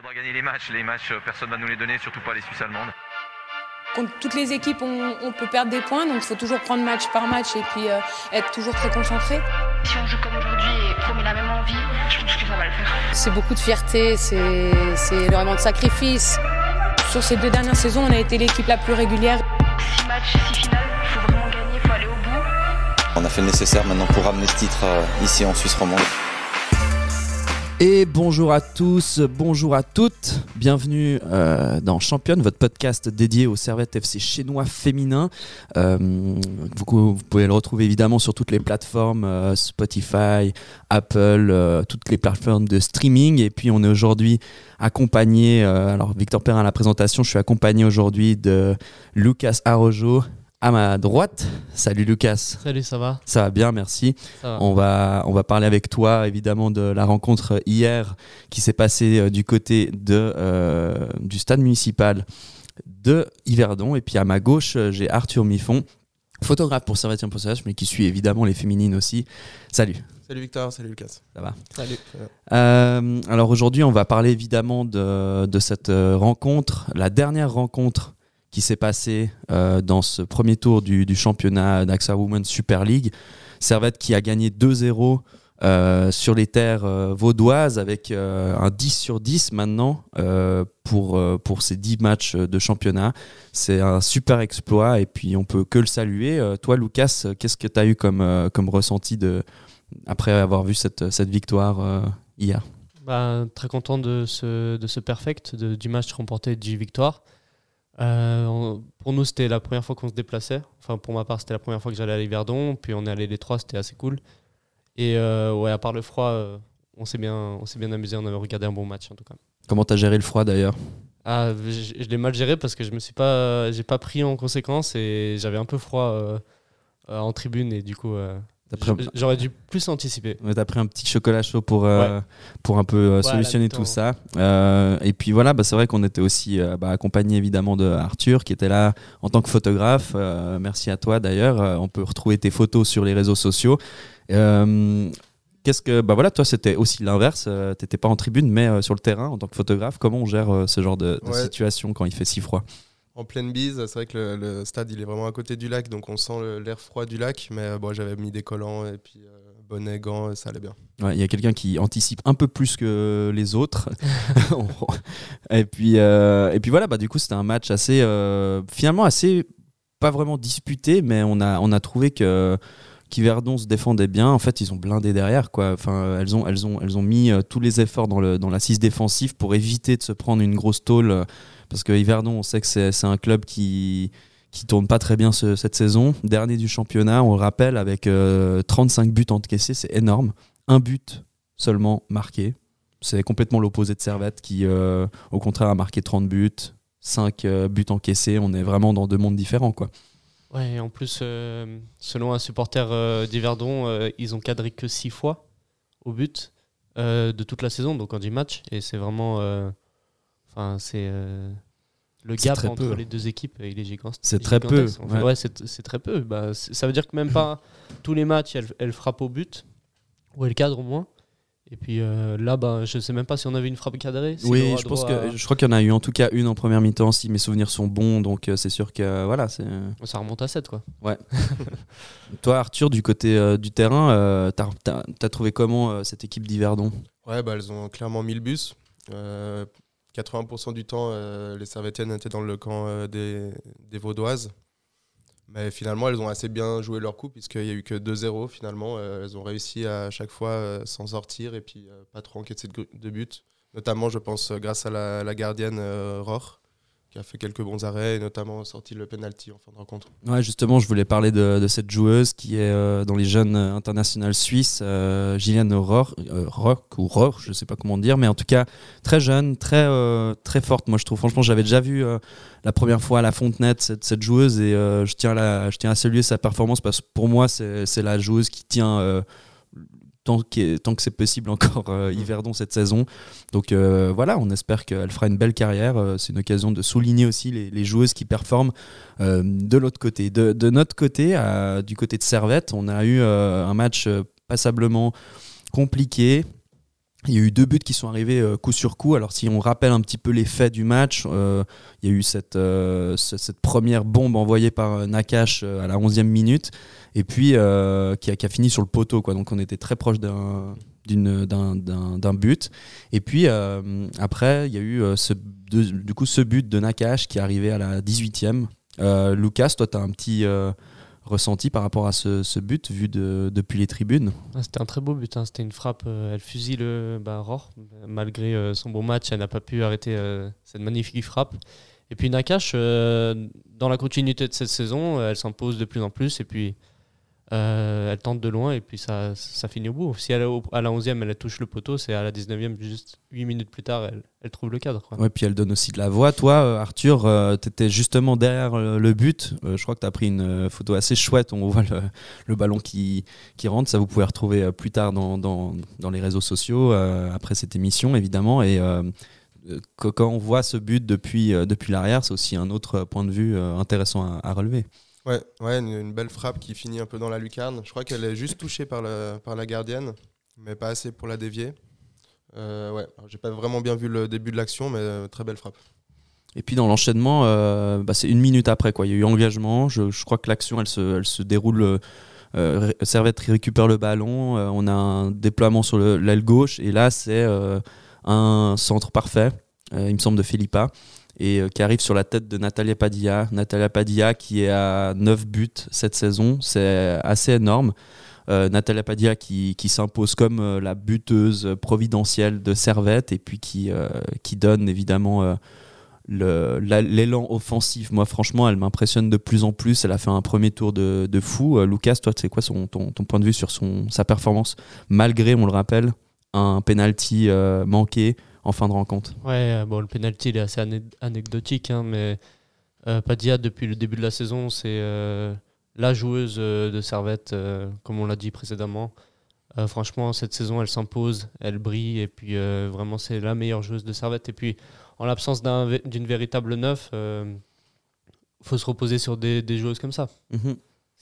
faudra gagner les matchs. Les matchs, personne ne va nous les donner, surtout pas les Suisses allemandes. Contre toutes les équipes, on, peut perdre des points, donc il faut toujours prendre match par match et puis être toujours très concentré. Si on joue comme aujourd'hui et qu'on met la même envie, je pense que ça va le faire. C'est beaucoup de fierté, c'est vraiment de sacrifice. Sur ces deux dernières saisons, on a été l'équipe la plus régulière. Six matchs, six finales, il faut vraiment gagner, il faut aller au bout. On a fait le nécessaire maintenant pour ramener ce titre euh, ici en Suisse romande. Et bonjour à tous, bonjour à toutes, bienvenue euh, dans Championne, votre podcast dédié aux servettes FC chinois féminins. Euh, vous, pouvez le retrouver évidemment sur toutes les plateformes, euh, Spotify, Apple, toutes les plateformes de streaming. Et puis on est aujourd'hui accompagné, alors Victor Perrin à la présentation, je suis accompagné aujourd'hui de Lucas Arojo à ma droite. Salut Lucas. Salut, ça va? Ça va bien, merci. On, va, on va parler avec toi évidemment de la rencontre hier qui s'est passée euh, du côté de, euh, du stade municipal de Yverdon. Et puis à ma gauche, euh, j'ai Arthur Miffon, photographe pour Servetien Possage, mais qui suit évidemment les féminines aussi. Salut. Salut Victor, salut Lucas. Ça va? Salut. alors aujourd'hui, on va parler évidemment de, de cette rencontre, la dernière rencontre qui s'est passé euh, dans ce premier tour du, championnat d'AXA Women Super League. Servette qui a gagné 2-0 euh, sur les terres euh, vaudoises avec un 10 sur 10 maintenant pour, pour ces 10 matchs de championnat. C'est un super exploit et puis on peut que le saluer. toi, Lucas, qu'est-ce que tu as eu comme, comme ressenti de, après avoir vu cette, cette victoire hier? Bah, Très content de ce, de ce perfect, du match remporté 10 victoires. Euh, pour nous, c'était la première fois qu'on se déplaçait. Enfin, pour ma part, c'était la première fois que j'allais à Liverdon. Puis on est allé les trois, c'était assez cool. Et euh, ouais, à part le froid, euh, on s'est bien, on s'est bien amusé. On avait regardé un bon match en tout cas. Comment t'as géré le froid d'ailleurs? Ah, je, l'ai mal géré parce que je me suis pas, j'ai pas pris en conséquence et j'avais un peu froid en tribune et du coup, J'aurais dû plus anticiper. Tu as pris un petit chocolat chaud pour, euh, pour un peu euh, solutionner tout ça. Euh, et puis voilà, bah, c'est vrai qu'on était aussi bah, accompagné évidemment de Arthur qui était là en tant que photographe. merci à toi d'ailleurs. on peut retrouver tes photos sur les réseaux sociaux. Qu'est-ce que bah voilà toi c'était aussi l'inverse Tu t'étais pas en tribune mais sur le terrain en tant que photographe comment on gère ce genre de, situation quand il fait si froid? En pleine bise. C'est vrai que le, stade il est vraiment à côté du lac, donc on sent l'air froid du lac. Mais euh, bon, j'avais mis des collants et puis euh, bonnet, gants, ça allait bien. Il y a quelqu'un qui anticipe un peu plus que les autres. et, puis, euh, et puis voilà, bah, du coup c'était un match assez finalement assez pas vraiment disputé, mais on a, on a trouvé que qu'Yverdon se défendait bien. En fait, ils ont blindé derrière. Quoi. Enfin, elles, ont, elles, ont, elles ont mis tous les efforts dans, le, dans l'assise défensive pour éviter de se prendre une grosse tôle parce que Yverdon, on sait que c'est un club qui qui tourne pas très bien cette saison. Dernier du championnat, on le rappelle, avec 35 euh, buts encaissés, c'est énorme. Un but seulement marqué. C'est complètement l'opposé de Servette qui, euh, au contraire, a marqué 30 buts, 5 euh, buts encaissés. On est vraiment dans deux mondes différents. Quoi. Ouais, en plus, selon un supporter d'Yverdon, ils ont cadré que 6 fois au but de toute la saison, donc en 10 matchs. Et c'est vraiment Enfin, c'est euh, le gap entre peu. les deux équipes, il est gigantesque. C'est très peu. Ouais, c'est très peu. Bah, ça veut dire que même pas tous les matchs, elle, elle, frappe au but, ou elle cadre au moins. Et puis euh, là, bah, je sais même pas si on avait une frappe cadrée. oui, je pense que je crois qu'il y en a eu en tout cas une en première mi-temps, si mes souvenirs sont bons. Donc euh, c'est sûr que voilà, c'est. Ça remonte à 7 quoi. Ouais. Toi, Arthur, du côté du terrain, t'as as, trouvé comment cette équipe d'Yverdon? Ouais, bah, elles ont clairement mis le bus. 80% du temps, euh, les Servetiennes étaient dans le camp euh, des, Vaudoises. Mais finalement, elles ont assez bien joué leur coup, puisqu'il n'y a eu que 2-0 finalement. Euh, elles ont réussi à, chaque fois s'en sortir et puis pas trop encaisser de, de but. Notamment, je pense, grâce à la gardienne Rohr qui a fait quelques bons arrêts et notamment sorti le penalty en fin de rencontre. Ouais, justement, je voulais parler de, cette joueuse qui est euh, dans les jeunes internationales suisses, euh, Gilliane Rohr, euh, Rohr, je ne sais pas comment dire, mais en tout cas très jeune, très très forte. Moi, je trouve. Franchement, j'avais déjà vu la première fois à la Fontenette cette, joueuse et je tiens je tiens à saluer sa performance parce que pour moi, c'est la joueuse qui tient tant, tant que c'est possible encore euh, Yverdon cette saison. Donc euh, voilà, on espère qu'elle fera une belle carrière. Euh, c'est une occasion de souligner aussi les, joueuses qui performent de l'autre côté. De, notre côté, du côté de Servette, on a eu un match passablement compliqué. Il y a eu deux buts qui sont arrivés euh, coup sur coup. Alors si on rappelle un petit peu les faits du match, euh, il y a eu cette, euh, première bombe envoyée par Nakash à la 11e minute, et puis qui, a, fini sur le poteau. Donc on était très proche d'un but. Et puis après, il y a eu ce, du coup ce but de Nakash qui est arrivé à la 18e. Euh, Lucas, toi, tu as un petit ressenti par rapport à ce, ce but vu de, depuis les tribunes Ah, C'était un très beau but, hein. c'était une frappe, euh, elle fusille le bah, Rohr. Malgré euh, son beau match, elle n'a pas pu arrêter euh, cette magnifique frappe. Et puis Nakash, dans la continuité de cette saison, elle s'impose de plus en plus et puis euh, elle tente de loin et puis ça, ça finit au bout. Si elle au- à la 11e, elle touche le poteau, c'est à la 19e, juste 8 minutes plus tard, elle, trouve le cadre. quoi. Ouais, puis elle donne aussi de la voix. Toi, euh, Arthur, tu étais justement derrière euh, le but. Euh, je crois que tu as pris une euh, photo assez chouette. On voit le, ballon qui, qui rentre. Ça, vous pouvez retrouver euh, plus tard dans, dans, les réseaux sociaux, euh, après cette émission, évidemment. Et euh, euh, quand on voit ce but depuis, euh, depuis l'arrière, c'est aussi un autre point de vue euh, intéressant à relever. Ouais, ouais une, belle frappe qui finit un peu dans la lucarne. Je crois qu'elle est juste touchée par, par la gardienne, mais pas assez pour la dévier. Euh, ouais, j'ai pas vraiment bien vu le début de l'action, mais euh, très belle frappe. Et puis dans l'enchaînement, euh, bah, c'est une minute après. Quoi. Il y a eu engagement. Je, crois que l'action, elle se, elle se déroule. euh, Servette récupère le ballon. on a un déploiement sur le- l'aile gauche. Et là, c'est un centre parfait, il me semble, de Felipa. Et euh, qui arrive sur la tête de Natalia Padilla. Natalia Padilla qui est à 9 buts cette saison. C'est assez énorme. Euh, Natalia Padilla qui, qui s'impose comme euh, la buteuse providentielle de Servette et puis qui, euh, qui donne évidemment l'élan offensif. Moi, franchement, elle m'impressionne de plus en plus. Elle a fait un premier tour de, de fou. Lucas, toi, c'est quoi ton, ton point de vue sur son, sa performance, malgré, on le rappelle, un penalty manqué en fin de rencontre Ouais, euh, bon, le penalty il est assez anecdotique, hein, mais euh, Padilla, depuis le début de la saison, c'est euh, la joueuse euh, de Servette, euh, comme on l'a dit précédemment. Franchement, cette saison, elle s'impose, elle brille, et puis vraiment, c'est la meilleure joueuse de Servette. Et puis, en l'absence d'une véritable neuf, il faut se reposer sur des, des joueuses comme ça,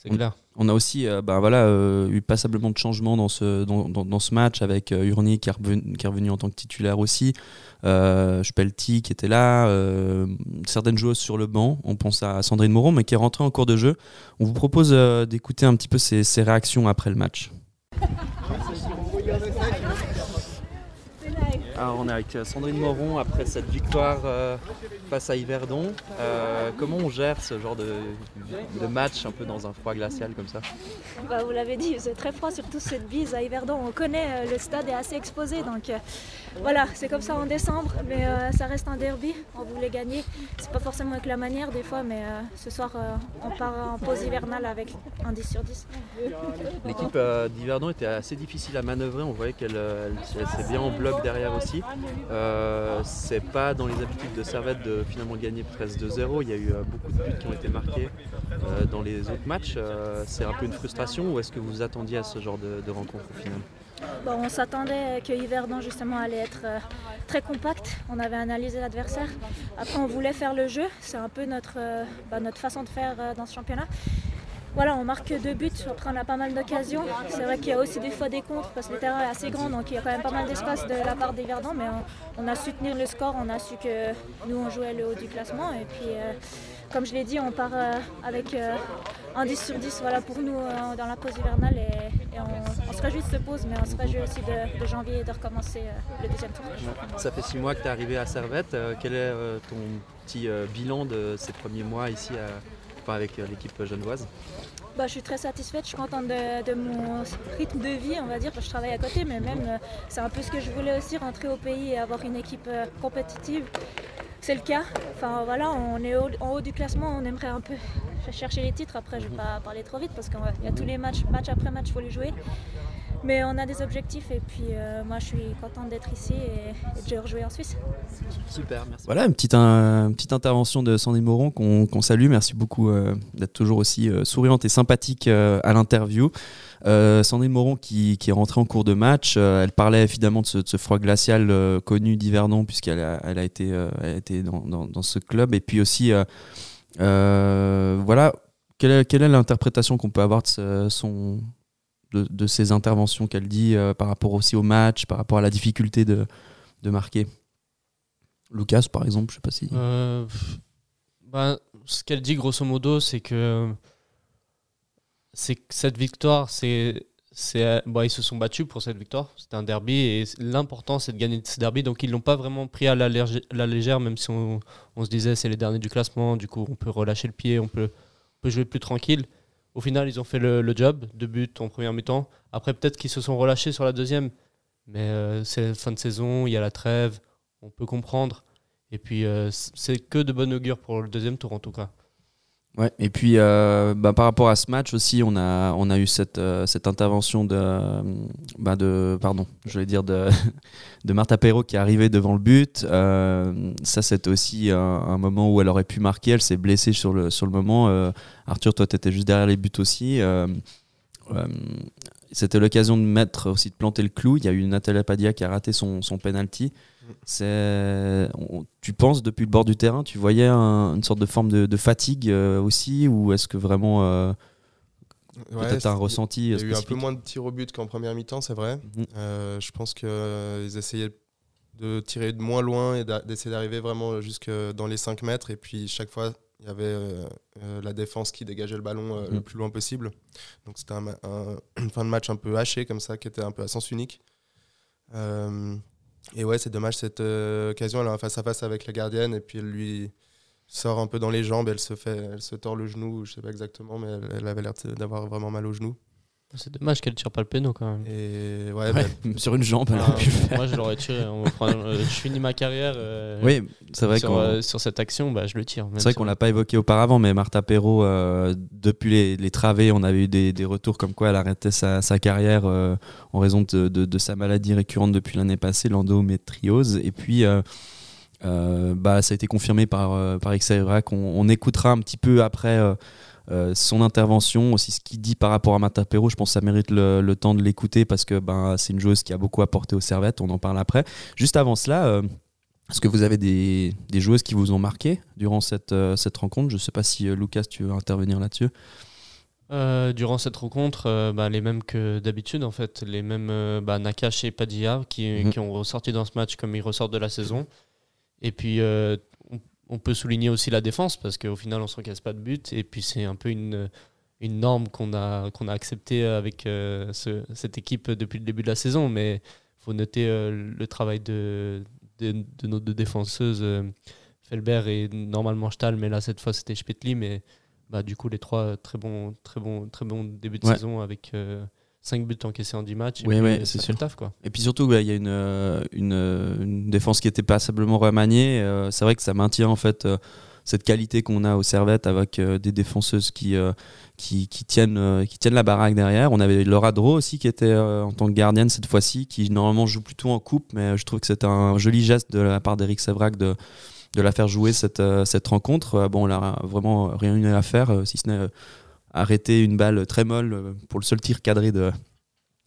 c'est clair. On a aussi euh, ben voilà, euh, eu passablement de changements dans ce, dans, dans- dans ce match avec euh, Urni qui est, revenu, qui est revenu en tant que titulaire aussi, euh, Spelti qui était là, euh, certaines joueuses sur le banc. On pense à Sandrine Moron, mais qui est rentrée en cours de jeu. On vous propose euh, d'écouter un petit peu ses, ses réactions après le match. Alors, on est avec euh, Sandrine Moron après cette victoire euh, face à Yverdon. Euh, comment on gère ce genre de, de match un peu dans un froid glacial comme ça? Bah, vous l'avez dit, c'est très froid, surtout cette bise à Yverdon. On connaît, le stade est assez exposé, donc euh, voilà, c'est comme ça en décembre, mais ça reste un derby. On voulait gagner. C'est pas forcément avec la manière des fois, mais ce soir, on part en pause hivernale avec un 10 sur 10. L'équipe d'Yverdon était assez difficile à manœuvrer. On voyait qu'elle elle- elle s'est bien en bloc derrière aussi. Euh, c'est pas dans les habitudes de Servette de finalement gagner presque 2-0. Il y a eu euh, beaucoup de buts qui ont été marqués euh, dans les autres matchs. C'est un peu une frustration ou est-ce que vous vous attendiez à ce genre de, rencontre au final? Bon, on s'attendait que Yverdon justement allait être très compact. On avait analysé l'adversaire. Après, on voulait faire le jeu. C'est un peu notre, bah, notre façon de faire dans ce championnat. Voilà, on marque deux buts. Après, on a pas mal d'occasions. C'est vrai qu'il y a aussi des fois des contres parce que le terrain est assez grand, donc il y a quand même pas mal d'espace de la part des Verdans. Mais on, a su tenir le score. On a su que nous, on jouait le haut du classement. Et puis, euh, comme je l'ai dit, on part euh, avec euh, un 10 sur 10 voilà, pour nous dans la pause hivernale. Et, on, on se de cette pause, mais on se réjouit aussi de, janvier et de recommencer le deuxième tour. Ça fait six mois que tu es arrivé à Servette. Quel est ton petit bilan de ces premiers mois ici à- avec euh, l'équipe genevoise Bah, je suis très satisfaite, je suis contente de, mon rythme de vie, on va dire, je travaille à côté, mais même euh, c'est un peu ce que je voulais aussi, rentrer au pays et avoir une équipe euh, compétitive. C'est le cas. Enfin voilà, on est en haut du classement, on aimerait un peu chercher les titres. Après, je ne vais pas parler trop vite parce qu'il y a tous les matchs, match après match, il faut les jouer. Mais on a des objectifs et puis euh, moi je suis contente d'être ici et, et de rejouer en Suisse. Super, merci. Voilà, une petite, un- une petite intervention de Sandy Moron qu'on qu'on salue. Merci beaucoup euh, d'être toujours aussi euh, souriante et sympathique euh, à l'interview. Euh, Sandrine Moron qui, qui est rentrée en cours de match, euh, elle parlait évidemment de ce, de ce froid glacial euh, connu d'Yverdon puisqu'elle a, elle a été, euh, elle a été dans, dans- dans ce club. Et puis aussi, euh, euh, voilà, quelle est, quelle est l'interprétation qu'on peut avoir de ce- son, de, de ses interventions qu'elle dit euh, par rapport aussi au match, par rapport à la difficulté de, de marquer Lucas, par exemple, je sais pas si. Euh, bah, ce qu'elle dit grosso modo, c'est que c'est cette victoire, c'est bon, ils se sont battus pour cette victoire. C'était un derby et l'important c'est de gagner ce derby. Donc ils l'ont pas vraiment pris à la légère, même si on, on se disait c'est les derniers du classement. Du coup, on peut relâcher le pied, on peut, on peut jouer plus tranquille. Au final, ils ont fait le, job, deux buts en première mi-temps. Après, peut-être qu'ils se sont relâchés sur la deuxième, mais euh, c'est la fin de saison, il y a la trêve, on peut comprendre. Et puis, euh, c'est que de bon augure pour le deuxième tour en tout cas. Ouais, et puis euh, bah, par rapport à ce match aussi, on a, on a eu cette, euh, cette intervention de, euh, bah, de, pardon, je dire de, de qui est arrivée devant le but. Ça, c'était aussi un, moment où elle aurait pu marquer. Elle s'est blessée sur le, sur le moment. Arthur, toi, tu étais juste derrière les buts aussi. C'était l'occasion de mettre aussi de planter le clou. Il y a eu Natalia Padia qui a raté son, son penalty. C'est, tu penses depuis le bord du terrain, tu voyais un- une sorte de forme de, de fatigue euh, aussi, ou est-ce que vraiment euh, Ouais, peut-être un ressenti Il y euh, a eu un peu moins de tirs au but qu'en première mi-temps, c'est vrai. Mhm. Euh, je pense qu'ils essayaient de tirer de moins loin et d'essayer d'arriver vraiment jusque dans les 5 mètres. Et puis chaque fois, il y avait euh, euh, la défense qui dégageait le ballon euh, le Mhm. plus loin possible. Donc c'était un, une fin de match un peu hachée comme ça, qui était un peu à sens unique. Et ouais, c'est dommage cette euh, occasion. Elle est en face à face avec la gardienne et puis elle lui sort un peu dans les jambes. Elle se fait, elle se tord le genou. Je sais pas exactement, mais elle, avait l'air d'avoir vraiment mal au genou. C'est dommage qu'elle tire pas le péno quand même. Et ouais, Ouais, bah, sur une jambe, elle Ah, aurait pu le faire. moi, je l'aurais tiré. On prendre- euh, je finis ma carrière. euh, Oui, c'est vrai sur, qu'on euh, sur cette action, bah, je le tire. c'est vrai si qu'on on- l'a pas évoqué auparavant, mais Martha Perrault, euh, depuis les, les travées, on avait eu des, des retours comme quoi elle arrêtait sa, sa carrière euh, en raison de, de- de sa maladie récurrente depuis l'année passée, l'endométriose. Et puis, euh, euh, bah, ça a été confirmé par, euh, par Xavierac. On, on écoutera un petit peu après euh, son intervention, aussi ce qu'il dit par rapport à Martha Perrault. Je pense que ça mérite le, le temps de l'écouter parce que ben, c'est une joueuse qui a beaucoup apporté aux servettes. On en parle après. Juste avant cela, euh, est-ce que vous avez des, des joueuses qui vous ont marqué durant cette, euh, cette rencontre? Je ne sais pas si Lucas, tu veux intervenir là-dessus. Euh, durant cette rencontre, euh, bah, les mêmes que d'habitude en fait, les mêmes euh, bah, Nakash et Padilla qui, Mhm. qui ont ressorti dans ce match comme ils ressortent de la saison. Et puis on, peut souligner aussi la défense parce qu'au final on s'encaisse pas de but et puis c'est un peu une, une norme qu'on a, qu'on a acceptée avec euh, ce- cette équipe depuis le début de la saison. Mais il faut noter euh, le travail de, de, de nos deux défenseuses, euh, Felbert et normalement Stahl, mais là cette fois c'était Spetli. Mais bah, du coup, les trois euh, très bons, très bons, très bons débuts de Ouais. saison avec 5 buts encaissés en 10 matchs. et Oui, euh, c'est sûr. le taf, quoi. Et puis surtout, ouais, il y a une, euh, une, euh, une défense qui était passablement remaniée. Euh, c'est vrai que ça maintient en fait euh, cette qualité qu'on a aux servettes avec euh, des défenseuses qui, qui, qui tiennent, qui tiennent la baraque derrière. On avait Laura Dro aussi qui était en tant que gardienne cette fois-ci, qui normalement joue plutôt en coupe, mais je trouve que c'est un joli geste de la part d'Eric Sevrac de, de la faire jouer cette, cette rencontre. Bon, elle a vraiment rien eu à faire, si ce n'est arrêter une balle très molle euh, pour le seul tir cadré de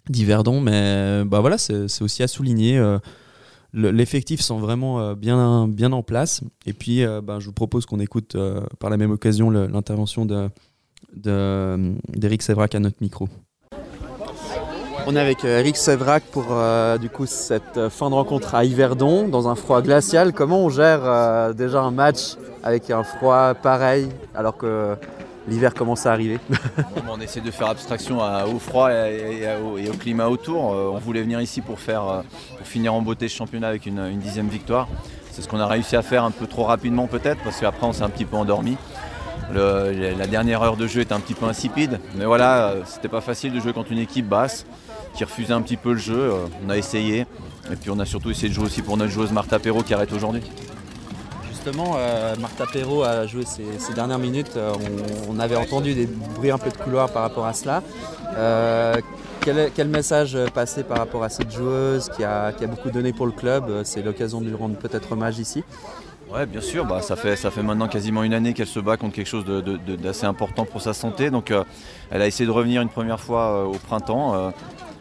d'Yverdon, mais euh, bah voilà, c'est aussi à souligner. euh, le- L'effectif sont vraiment bien, bien en place. Et puis, bah, je vous propose qu'on écoute par la même occasion l'intervention de- de- d'Eric Sévrac à notre micro. On est avec Eric Sévrac pour du coup cette fin de rencontre à Yverdon dans un froid glacial. Comment on gère déjà un match avec un froid pareil alors que l'hiver commence à arriver On essaie de faire abstraction au froid et, au, climat autour. Euh, on voulait venir ici euh, pour finir en beauté ce championnat avec une, dixième victoire. C'est ce qu'on a réussi à faire un peu trop rapidement peut-être parce qu'après on s'est un petit peu endormi. La dernière heure de jeu était un petit peu insipide. Mais voilà, euh, c'était pas facile de jouer contre une équipe basse qui refusait un petit peu le jeu. On a essayé. Et puis on a surtout essayé de jouer aussi pour notre joueuse Martha Perrault qui arrête aujourd'hui. Justement, euh, Martha Perrault a joué ces, dernières minutes. Euh, on, avait entendu des bruits un peu de couloir par rapport à cela. Euh, quel, message passer par rapport à cette joueuse qui a, beaucoup donné pour le club? Euh, C'est l'occasion de lui rendre peut-être hommage ici. Ouais, bien sûr. Bah, ça, fait, maintenant quasiment une année qu'elle se bat contre quelque chose d'assez important pour sa santé. Donc, elle a essayé de revenir une première fois au printemps.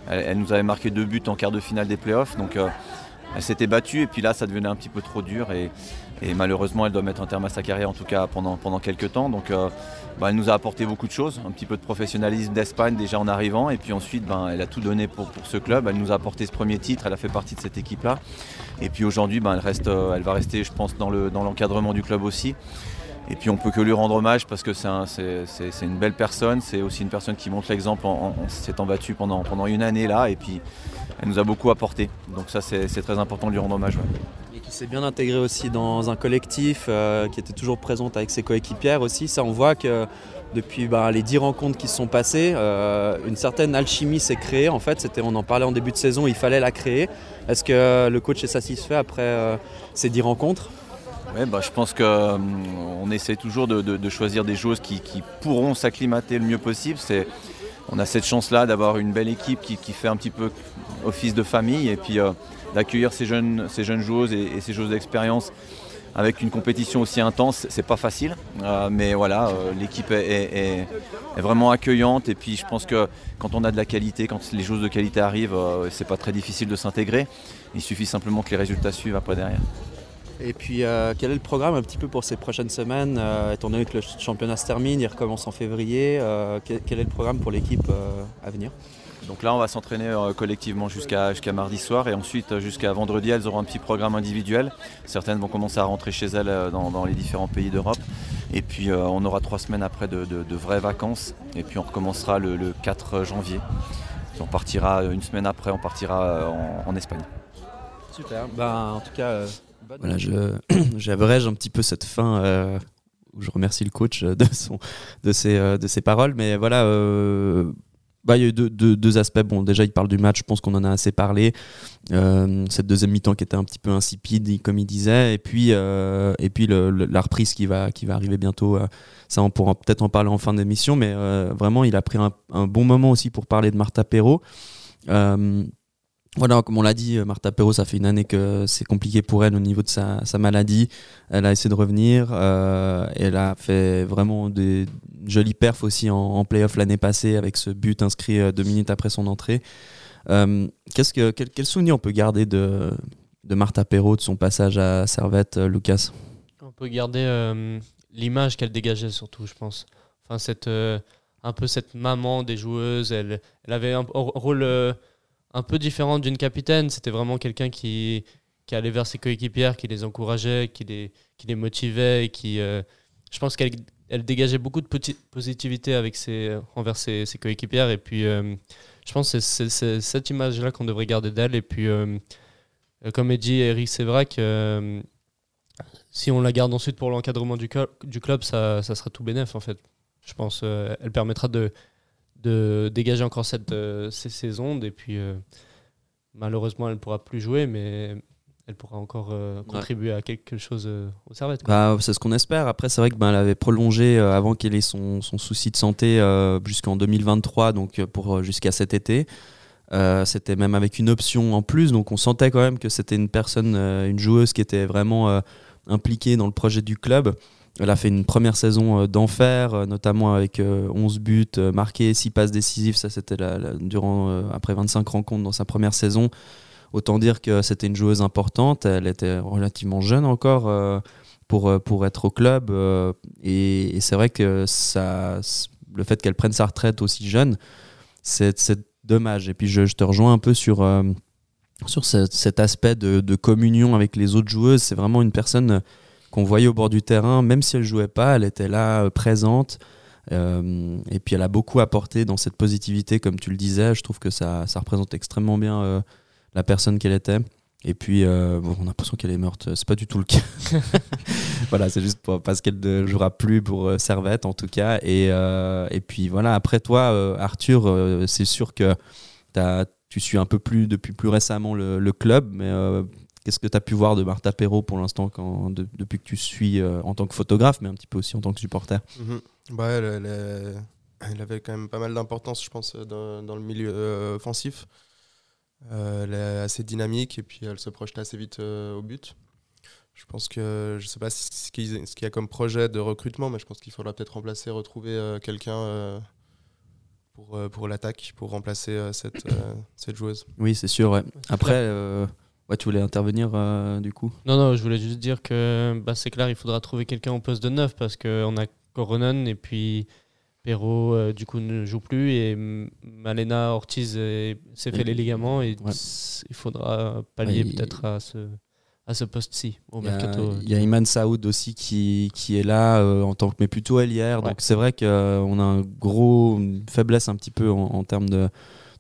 Elle, nous avait marqué deux buts en quart de finale des playoffs. Donc, elle s'était battue et puis là ça devenait un petit peu trop dur et, et malheureusement elle doit mettre un terme à sa carrière en tout cas pendant, pendant quelques temps. Donc euh, bah, elle nous a apporté beaucoup de choses, un petit peu de professionnalisme d'Espagne déjà en arrivant et puis ensuite ben, elle a tout donné pour, pour ce club. Elle nous a apporté ce premier titre, elle a fait partie de cette équipe là. Et puis aujourd'hui ben, elle, reste, euh, elle va rester je pense dans l'encadrement le, dans du club aussi. Et puis on peut que lui rendre hommage parce que c'est un, une belle personne, c'est aussi une personne qui montre l'exemple en, s'étant battue pendant, pendant une année là et puis elle nous a beaucoup apporté. Donc ça c'est très important de lui rendre hommage. Qui s'est bien intégré aussi dans un collectif, euh, qui était toujours présente avec ses coéquipières aussi. Ça on voit que depuis bah, les dix rencontres qui se sont passées, euh, une certaine alchimie s'est créée. En fait, on en parlait en début de saison, il fallait la créer. Est-ce que le coach est satisfait après euh, ces dix rencontres? Ouais, bah, je pense qu'on euh, essaie toujours de, choisir des joueuses qui, pourront s'acclimater le mieux possible. On a cette chance-là d'avoir une belle équipe qui, qui, fait un petit peu office de famille et puis d'accueillir ces jeunes, ces jeunes joueuses et, ces joueuses d'expérience avec une compétition aussi intense, c'est pas facile. Euh, mais voilà, euh, l'équipe est, vraiment accueillante et puis je pense que quand on a de la qualité, quand les joueuses de qualité arrivent, euh, c'est pas très difficile de s'intégrer. Il suffit simplement que les résultats suivent après derrière. Et puis, euh, quel est le programme un petit peu pour ces prochaines semaines Étant donné que le championnat se termine, il recommence en février, quel, est le programme pour l'équipe à venir? Donc là, on va s'entraîner collectivement jusqu'à jusqu'à mardi soir et ensuite jusqu'à vendredi, elles auront un petit programme individuel. Certaines vont commencer à rentrer chez elles dans, dans les différents pays d'Europe. Et puis on aura trois semaines après de, de, de, vraies vacances. Et puis on recommencera le, le 4 janvier. on partira une semaine après, on partira en, en Espagne. Super. Ben, en tout cas, voilà, j'abrège un petit peu cette fin euh, où je remercie le coach de, son, de, ses, euh, de ses paroles. Mais voilà, euh, bah, il y a eu deux, deux, aspects. Bon, déjà, il parle du match, je pense qu'on en a assez parlé. Euh, cette deuxième mi-temps qui était un petit peu insipide, comme il disait. Et puis, euh, et puis la reprise qui va, qui va arriver bientôt. Euh, ça, on pourra peut-être en parler en fin d'émission. Mais vraiment, il a pris un, un, bon moment aussi pour parler de Martha Perrault. Voilà, comme on l'a dit, Martha Perrault, ça fait une année que c'est compliqué pour elle au niveau de sa, maladie. Elle a essayé de revenir. Euh, elle a fait vraiment des jolies perfs aussi en, en playoff l'année passée avec ce but inscrit euh, deux minutes après son entrée. Euh, qu'est-ce que, quel, souvenir on peut garder de, de Martha Perrault, de son passage à Servette, euh, Lucas? On peut garder euh, l'image qu'elle dégageait surtout, je pense. Enfin, cette, euh, un peu cette maman des joueuses. Elle, elle avait un rôle un peu différent d'une capitaine. C'était vraiment quelqu'un qui, qui allait vers ses coéquipières, qui les encourageait, qui les, qui les motivait et qui. Euh, je pense qu'elle elle dégageait beaucoup de positivité avec ses, envers ses, coéquipières. Et puis, euh, je pense que c'est cette image-là qu'on devrait garder d'elle. Et puis, euh, comme dit Eric Sévrac, si on la garde ensuite pour l'encadrement du, du, club, ça, ça sera tout bénef, en fait. Je pense elle permettra de de dégager encore cette, euh, ces, ces, ondes. Et puis, euh, malheureusement, elle ne pourra plus jouer, mais elle pourra encore euh, contribuer ouais. à quelque chose euh, au Servette. Bah, c'est ce qu'on espère. Après, c'est vrai qu'elle ben, avait prolongé euh, avant qu'elle ait son, son, souci de santé jusqu'en 2023, donc pour jusqu'à cet été. c'était même avec une option en plus, donc on sentait quand même que c'était une personne, une joueuse qui était vraiment impliquée dans le projet du club. Elle a fait une première saison d'enfer, notamment avec 11 buts marqués, 6 passes décisives. Ça, c'était durant après 25 rencontres dans sa première saison. Autant dire que c'était une joueuse importante. Elle était relativement jeune encore euh, pour, pour être au club. Euh, et, c'est vrai que ça, le fait qu'elle prenne sa retraite aussi jeune, c'est dommage. Et puis je, te rejoins un peu sur, euh, sur ce, cet aspect de, communion avec les autres joueuses. C'est vraiment une personne qu'on voyait au bord du terrain, même si elle jouait pas, elle était là présente. Euh, et puis elle a beaucoup apporté dans cette positivité, comme tu le disais. Je trouve que ça, ça représente extrêmement bien euh, la personne qu'elle était. Et puis, euh, bon, on a l'impression qu'elle est morte. C'est pas du tout le cas. voilà, c'est juste parce qu'elle ne jouera plus pour euh, Servette, en tout cas. Et, euh, et puis, voilà, après toi, euh, Arthur, euh, c'est sûr que tu suis un peu plus, depuis plus récemment le, le club. Mais euh, qu'est-ce que tu as pu voir de Martha Perrault pour l'instant, de, depuis que tu suis en tant que photographe, mais un petit peu aussi en tant que supporter? -hmm. bah, elle, elle, est... elle, avait quand même pas mal d'importance, je pense, dans, dans le milieu offensif. Euh, elle est assez dynamique et puis elle se projette assez vite euh, au but. Je pense que je ne sais pas ce qu'il y a comme projet de recrutement, mais je pense qu'il faudra peut-être remplacer, retrouver euh, quelqu'un euh, pour, euh, pour l'attaque, pour remplacer cette, cette joueuse. Oui, c'est sûr. Ouais. Après, Ouais, tu voulais intervenir euh, du coup? Non, non, je voulais juste dire que bah, c'est clair, il faudra trouver quelqu'un au poste de neuf parce qu'on a Coronan et puis Perrault, euh, du coup, ne joue plus et Malena Ortiz euh, s'est fait les ligaments et Ouais. il faudra pallier Ouais, il- peut-être à ce, à ce poste-ci au Il y a- mercato. Il y a Iman Saoud aussi qui, qui est là euh, en tant que mais plutôt. Ouais. Donc c'est vrai qu'on a un gros une faiblesse un petit peu en, en termes de,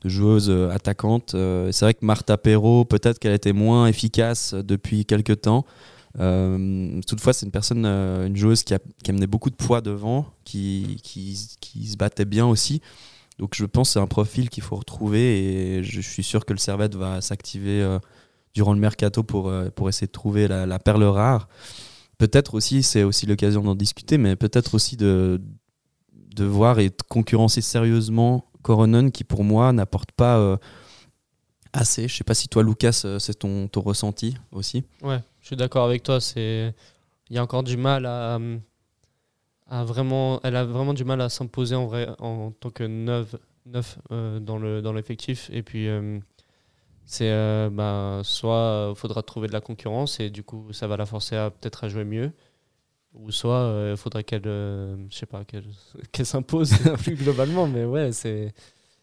de joueuse euh, attaquante. Euh, c'est vrai que Martha Perrault, peut-être qu'elle était moins efficace depuis quelques temps. Euh, toutefois, c'est une personne, euh, une joueuse qui, a, qui amenait beaucoup de poids devant, qui, qui, qui se battait bien aussi. Donc je pense que c'est un profil qu'il faut retrouver et je suis sûr que le Servette va s'activer euh, durant le mercato pour, euh, pour essayer de trouver la, la perle rare. Peut-être aussi, c'est aussi l'occasion d'en discuter, mais peut-être aussi de, de voir et de concurrencer sérieusement Coronan qui pour moi n'apporte pas euh, assez. Je sais pas si toi Lucas, euh, c'est ton, ton ressenti aussi. Ouais, je suis d'accord avec toi. C'est, il y a encore du mal à, vraiment, elle a vraiment du mal à s'imposer en vrai en tant que neuf, euh, dans le dans l'effectif. Et puis euh, c'est, bah, soit faudra trouver de la concurrence et du coup ça va la forcer à peut-être à jouer mieux, ou soit il faudrait qu'elle, euh, je sais pas, qu'elle, qu'elle s'impose plus globalement. Mais ouais, c'est,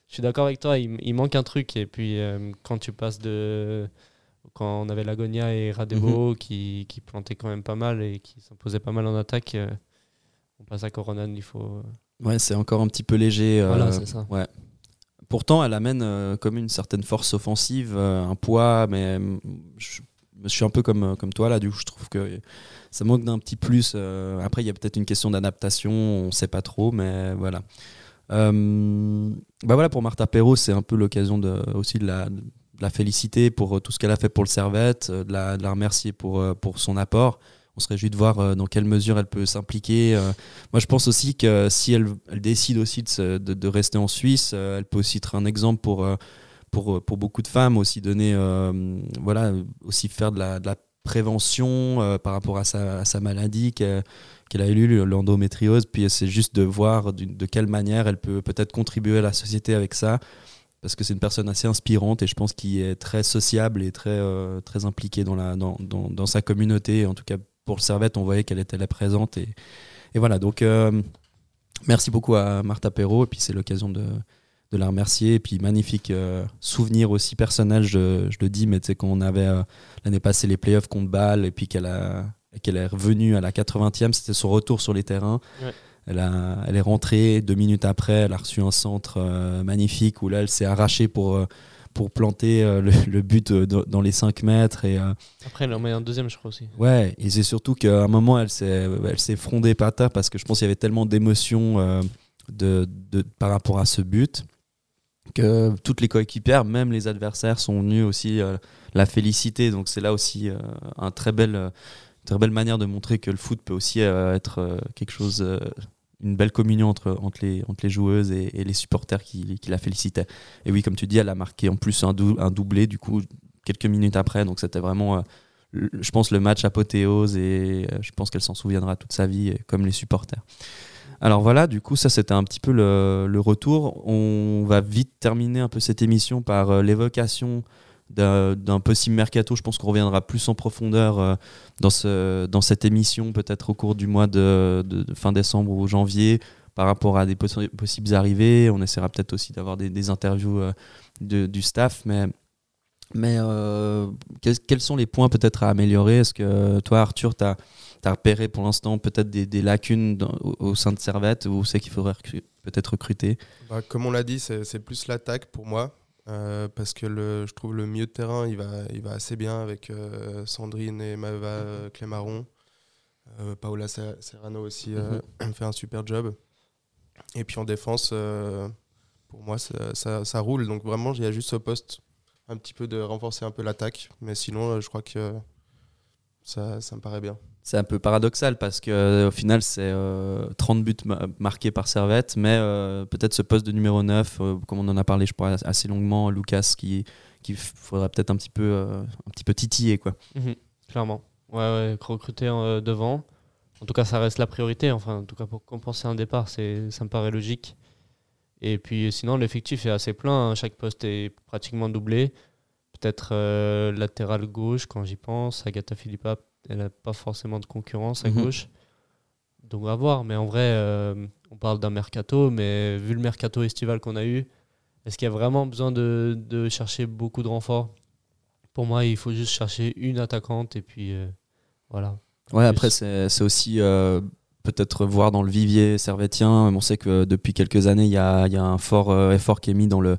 je suis d'accord avec toi. Il, il manque un truc et puis euh, quand tu passes de quand on avait Lagonia et Radebo qui, qui plantaient quand même pas mal et qui s'imposaient pas mal en attaque, euh, on passe à Coronan, il faut. euh, Ouais, c'est encore un petit peu léger. euh, Voilà, c'est ça. Ouais. Pourtant, elle amène euh, comme une certaine force offensive, euh, un poids, mais euh, je, je suis un peu comme, euh, comme toi là, du coup, je trouve que ça manque d'un petit plus. euh, après, il y a peut-être une question d'adaptation, on sait pas trop, mais voilà. Euh, bah voilà, pour Martha Perrault, c'est un peu l'occasion de, aussi de la, féliciter pour tout ce qu'elle a fait pour le Servette, de la, remercier pour, pour son apport. On se réjouit de voir dans quelle mesure elle peut s'impliquer. moi, je pense aussi que si elle, décide aussi de, rester en Suisse, elle peut aussi être un exemple pour, pour, euh, pour beaucoup de femmes, aussi donner, euh, voilà, aussi faire de la, prévention euh, par rapport à sa, maladie qu'elle a eu, l'endométriose. Puis c'est juste de voir de quelle manière elle peut peut-être contribuer à la société avec ça. Parce que c'est une personne assez inspirante et je pense qu'il est très sociable et très, euh, très impliqué dans, la, dans, dans, sa communauté. En tout cas, pour le Servette, on voyait qu'elle était là présente. Et, et voilà, donc merci beaucoup à Martha Perrault. Et puis c'est l'occasion de, de la remercier. Et puis magnifique euh, souvenir aussi personnel, je, je le dis, mais tu sais, quand on avait euh, l'année passée les playoffs contre Bâle et puis qu'elle a qu'elle est revenue à la 80e, c'était son retour sur les terrains. Ouais. Elle, a, elle est rentrée deux minutes après, elle a reçu un centre euh, magnifique où là elle s'est arrachée pour, pour planter le, le but dans les 5 mètres. Et, Après, elle en met un deuxième, je crois aussi. Ouais, et c'est surtout qu'à un moment, elle s'est, frondée par terre parce que je pense qu'il y avait tellement d'émotions de, de, par rapport à ce but que toutes les coéquipières, même les adversaires, sont venus aussi euh, la féliciter. Donc c'est là aussi euh, un très belle, euh, très belle manière de montrer que le foot peut aussi euh, être quelque chose, une belle communion entre, entre, les, joueuses et, les supporters qui, la félicitaient. Et oui, comme tu dis, elle a marqué en plus un, un doublé du coup quelques minutes après. Donc c'était vraiment, je pense, le match apothéose et je pense qu'elle s'en souviendra toute sa vie, comme les supporters. Alors voilà, du coup, ça c'était un petit peu le, retour. On va vite terminer un peu cette émission par euh, l'évocation d'un possible mercato. Je pense qu'on reviendra plus en profondeur euh, dans, ce, dans cette émission, peut-être au cours du mois de, fin décembre ou janvier, par rapport à des possi- possibles arrivées. On essaiera peut-être aussi d'avoir des, interviews euh, du staff, mais. Mais quels sont les points peut-être à améliorer? Est-ce que toi, Arthur, tu as, repéré pour l'instant peut-être des, des lacunes dans- au, au sein de Servette où c'est qu'il faudrait recru- peut-être recruter? Bah, comme on l'a dit, c'est plus l'attaque pour moi. euh, parce que le, je trouve le milieu de terrain, il va, il va assez bien avec euh, Sandrine et Maeva euh, Clémaron. Euh, Paola Se- Serrano aussi euh, fait un super job. Et puis en défense, pour moi, ça, ça- ça roule. Donc vraiment, il y a juste ce poste, un petit peu de renforcer un peu l'attaque. Mais sinon, je crois que ça, ça me paraît bien. C'est un peu paradoxal parce que euh, au final, c'est euh, 30 buts ma- marqués par Servette, mais euh, peut-être ce poste de numéro 9, euh, comme on en a parlé, je crois, assez longuement, Lucas, qui qu'il faudrait peut-être un petit peu euh, un petit peu titiller quoi. Mhm, clairement. Ouais, ouais, recruter euh, devant. En tout cas, ça reste la priorité. Enfin, en tout cas, pour compenser un départ, c'est, ça me paraît logique. Et puis, sinon, l'effectif est assez plein. hein. Chaque poste est pratiquement doublé. Peut-être euh, latéral gauche quand j'y pense. Agatha Philippa, elle n'a pas forcément de concurrence à Mhm. gauche. Donc à voir. Mais en vrai, euh, on parle d'un mercato, mais vu le mercato estival qu'on a eu, est-ce qu'il y a vraiment besoin de, de chercher beaucoup de renforts? Pour moi, il faut juste chercher une attaquante et puis euh, voilà. Ouais, après, c'est aussi euh, peut-être voir dans le vivier servétien. On sait que depuis quelques années, il y a, il y a un fort effort qui est mis dans le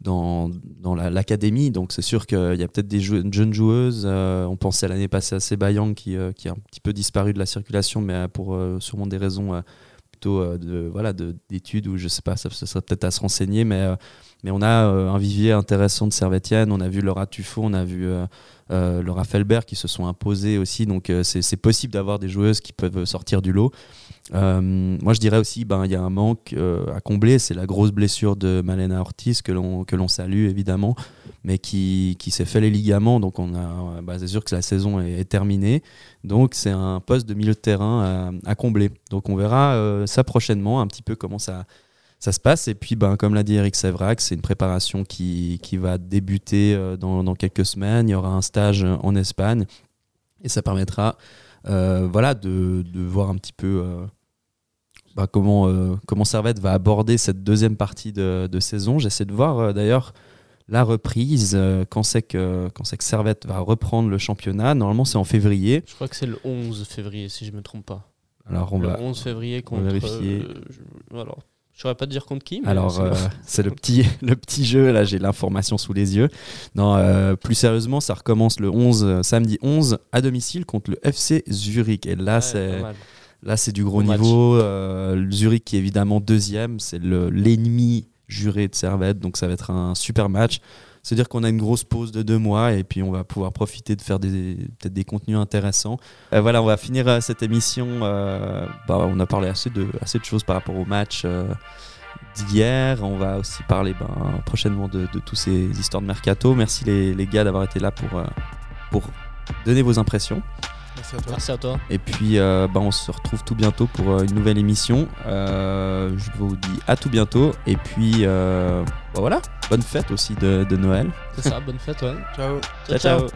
dans, dans la- l'académie. Donc, c'est sûr qu'il y a peut-être des jeunes joueuses. Euh, on pensait l'année passée à Sebayang qui, euh, qui a un petit peu disparu de la circulation, mais euh, pour sûrement des raisons plutôt de voilà de- d'études ou je sais pas, ça, ça serait peut-être à se renseigner. Mais, mais on a euh, un vivier intéressant de servétienne. On a vu Laura Tuffo, on a vu. euh, euh, Laura Felbert qui se sont imposées aussi. Donc c'est possible d'avoir des joueuses qui peuvent sortir du lot. Moi je dirais aussi, ben, il y a un manque à combler, c'est la grosse blessure de Malena Ortiz que l'on salue évidemment, mais qui, qui s'est fait les ligaments. Donc on a, bah, c'est sûr que la saison est, terminée. Donc c'est un poste de milieu de terrain à, combler. Donc on verra ça prochainement, un petit peu comment ça ça se passe. Et puis, ben, comme l'a dit Eric Sevrac, c'est une préparation qui, qui va débuter euh, dans, dans quelques semaines. Il y aura un stage en Espagne et ça permettra euh, voilà, de, de voir un petit peu euh, bah, comment, euh, comment Servette va aborder cette deuxième partie de, de saison. J'essaie de voir d'ailleurs la reprise, euh, quand c'est que, quand que Servette va reprendre le championnat. Normalement, c'est en février. Je crois que c'est le 11 février, si je ne me trompe pas. Alors, on le va. 11 février contre. vérifier. euh, je, alors, je saurais pas te dire contre qui. Mais Alors, c'est- euh, c'est le petit, le petit jeu, là j'ai l'information sous les yeux. Non, euh, plus sérieusement, ça recommence le 11, euh, samedi 11 à domicile contre le FC Zurich. Et là, Ouais, c'est là c'est du gros Bon niveau. Euh, Zurich qui est évidemment deuxième, c'est le- l'ennemi juré de Servette, donc ça va être un super match. C'est-à-dire qu'on a une grosse pause de deux mois et puis on va pouvoir profiter de faire peut-être des contenus intéressants. Euh, voilà, on va finir euh, cette émission. euh, bah, on a parlé assez de, assez de choses par rapport au match d'hier. On va aussi parler ben, prochainement de, de toutes ces histoires de mercato. Merci les, les gars d'avoir été là pour, pour donner vos impressions. Merci à toi. Merci à toi. Et puis, euh, bah, on se retrouve tout bientôt pour euh, une nouvelle émission. Euh, je vous dis à tout bientôt. Et puis, euh, bah, voilà, bonne fête aussi de, de Noël. C'est ça, bonne fête, ouais. Ciao. ciao. ciao. ciao.